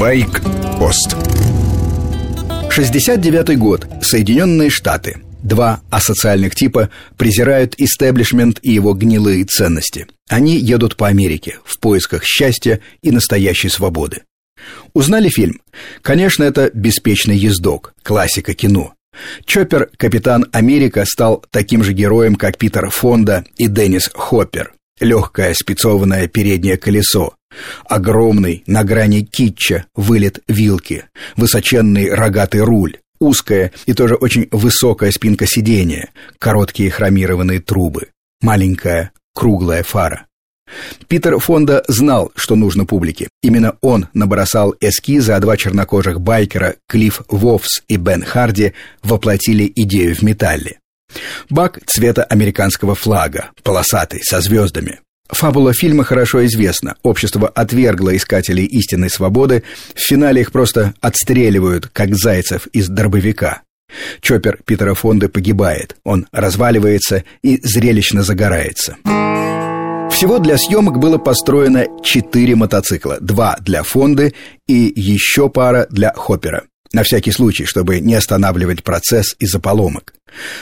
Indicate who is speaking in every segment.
Speaker 1: Байк-пост
Speaker 2: 69 год. Соединенные Штаты. Два асоциальных типа презирают истеблишмент и его гнилые ценности. Они едут по Америке в поисках счастья и настоящей свободы. Узнали фильм? Конечно, это «Беспечный ездок», классика кино. Чоппер, капитан Америка, стал таким же героем, как Питер Фонда и Деннис Хоппер. Легкое спецованное переднее колесо, огромный на грани китча вылет вилки, высоченный рогатый руль, узкая и тоже очень высокая спинка сидения, короткие хромированные трубы, маленькая круглая фара. Питер Фонда знал, что нужно публике. Именно он набросал эскизы, а два чернокожих байкера Клифф Вовс и Бен Харди воплотили идею в металле. Бак цвета американского флага, полосатый, со звездами. Фабула фильма хорошо известна. Общество отвергло искателей истинной свободы. В финале их просто отстреливают, как зайцев из дробовика. Чоппер Питера Фонды погибает. Он разваливается и зрелищно загорается. Всего для съемок было построено четыре мотоцикла. Два для Фонды и еще пара для Хоппера. На всякий случай, чтобы не останавливать процесс из-за поломок.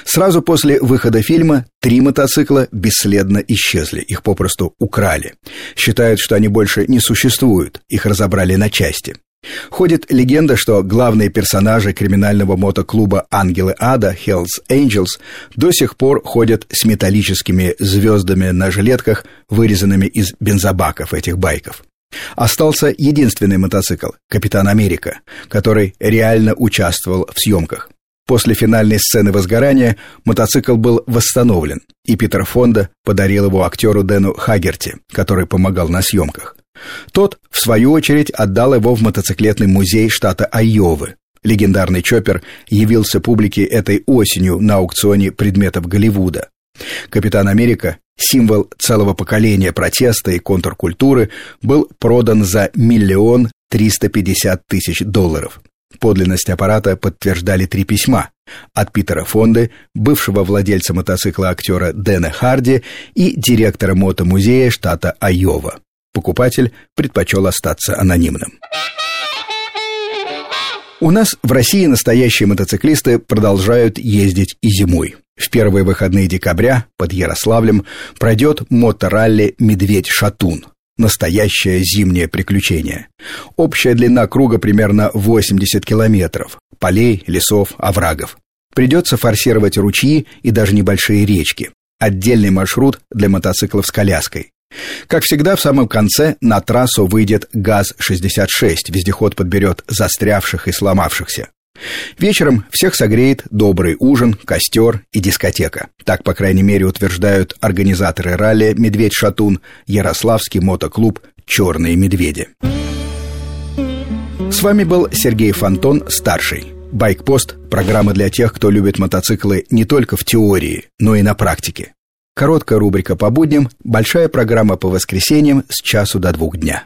Speaker 2: Сразу после выхода фильма три мотоцикла бесследно исчезли, их попросту украли. Считают, что они больше не существуют, их разобрали на части. Ходит легенда, что главные персонажи криминального мотоклуба «Ангелы Ада» Hells Angels до сих пор ходят с металлическими звездами на жилетках, вырезанными из бензобаков этих байков. Остался единственный мотоцикл «Капитан Америка», который реально участвовал в съемках. После финальной сцены возгорания мотоцикл был восстановлен, и Питер Фонда подарил его актеру Дэну Хагерти, который помогал на съемках. Тот, в свою очередь, отдал его в мотоциклетный музей штата Айовы. Легендарный Чоппер явился публике этой осенью на аукционе предметов Голливуда. Капитан Америка, символ целого поколения протеста и контркультуры, был продан за миллион триста пятьдесят тысяч долларов. Подлинность аппарата подтверждали три письма от Питера Фонды, бывшего владельца мотоцикла актера Дэна Харди и директора мотомузея штата Айова. Покупатель предпочел остаться анонимным. У нас в России настоящие мотоциклисты продолжают ездить и зимой. В первые выходные декабря под Ярославлем пройдет моторалли «Медведь-Шатун». Настоящее зимнее приключение. Общая длина круга примерно 80 километров. Полей, лесов, оврагов. Придется форсировать ручьи и даже небольшие речки. Отдельный маршрут для мотоциклов с коляской. Как всегда, в самом конце на трассу выйдет ГАЗ-66. Вездеход подберет застрявших и сломавшихся. Вечером всех согреет добрый ужин, костер и дискотека. Так, по крайней мере, утверждают организаторы ралли «Медведь-Шатун», Ярославский мотоклуб «Черные медведи». С вами был Сергей Фонтон, старший. Байкпост – программа для тех, кто любит мотоциклы не только в теории, но и на практике. Короткая рубрика по будням, большая программа по воскресеньям с часу до двух дня.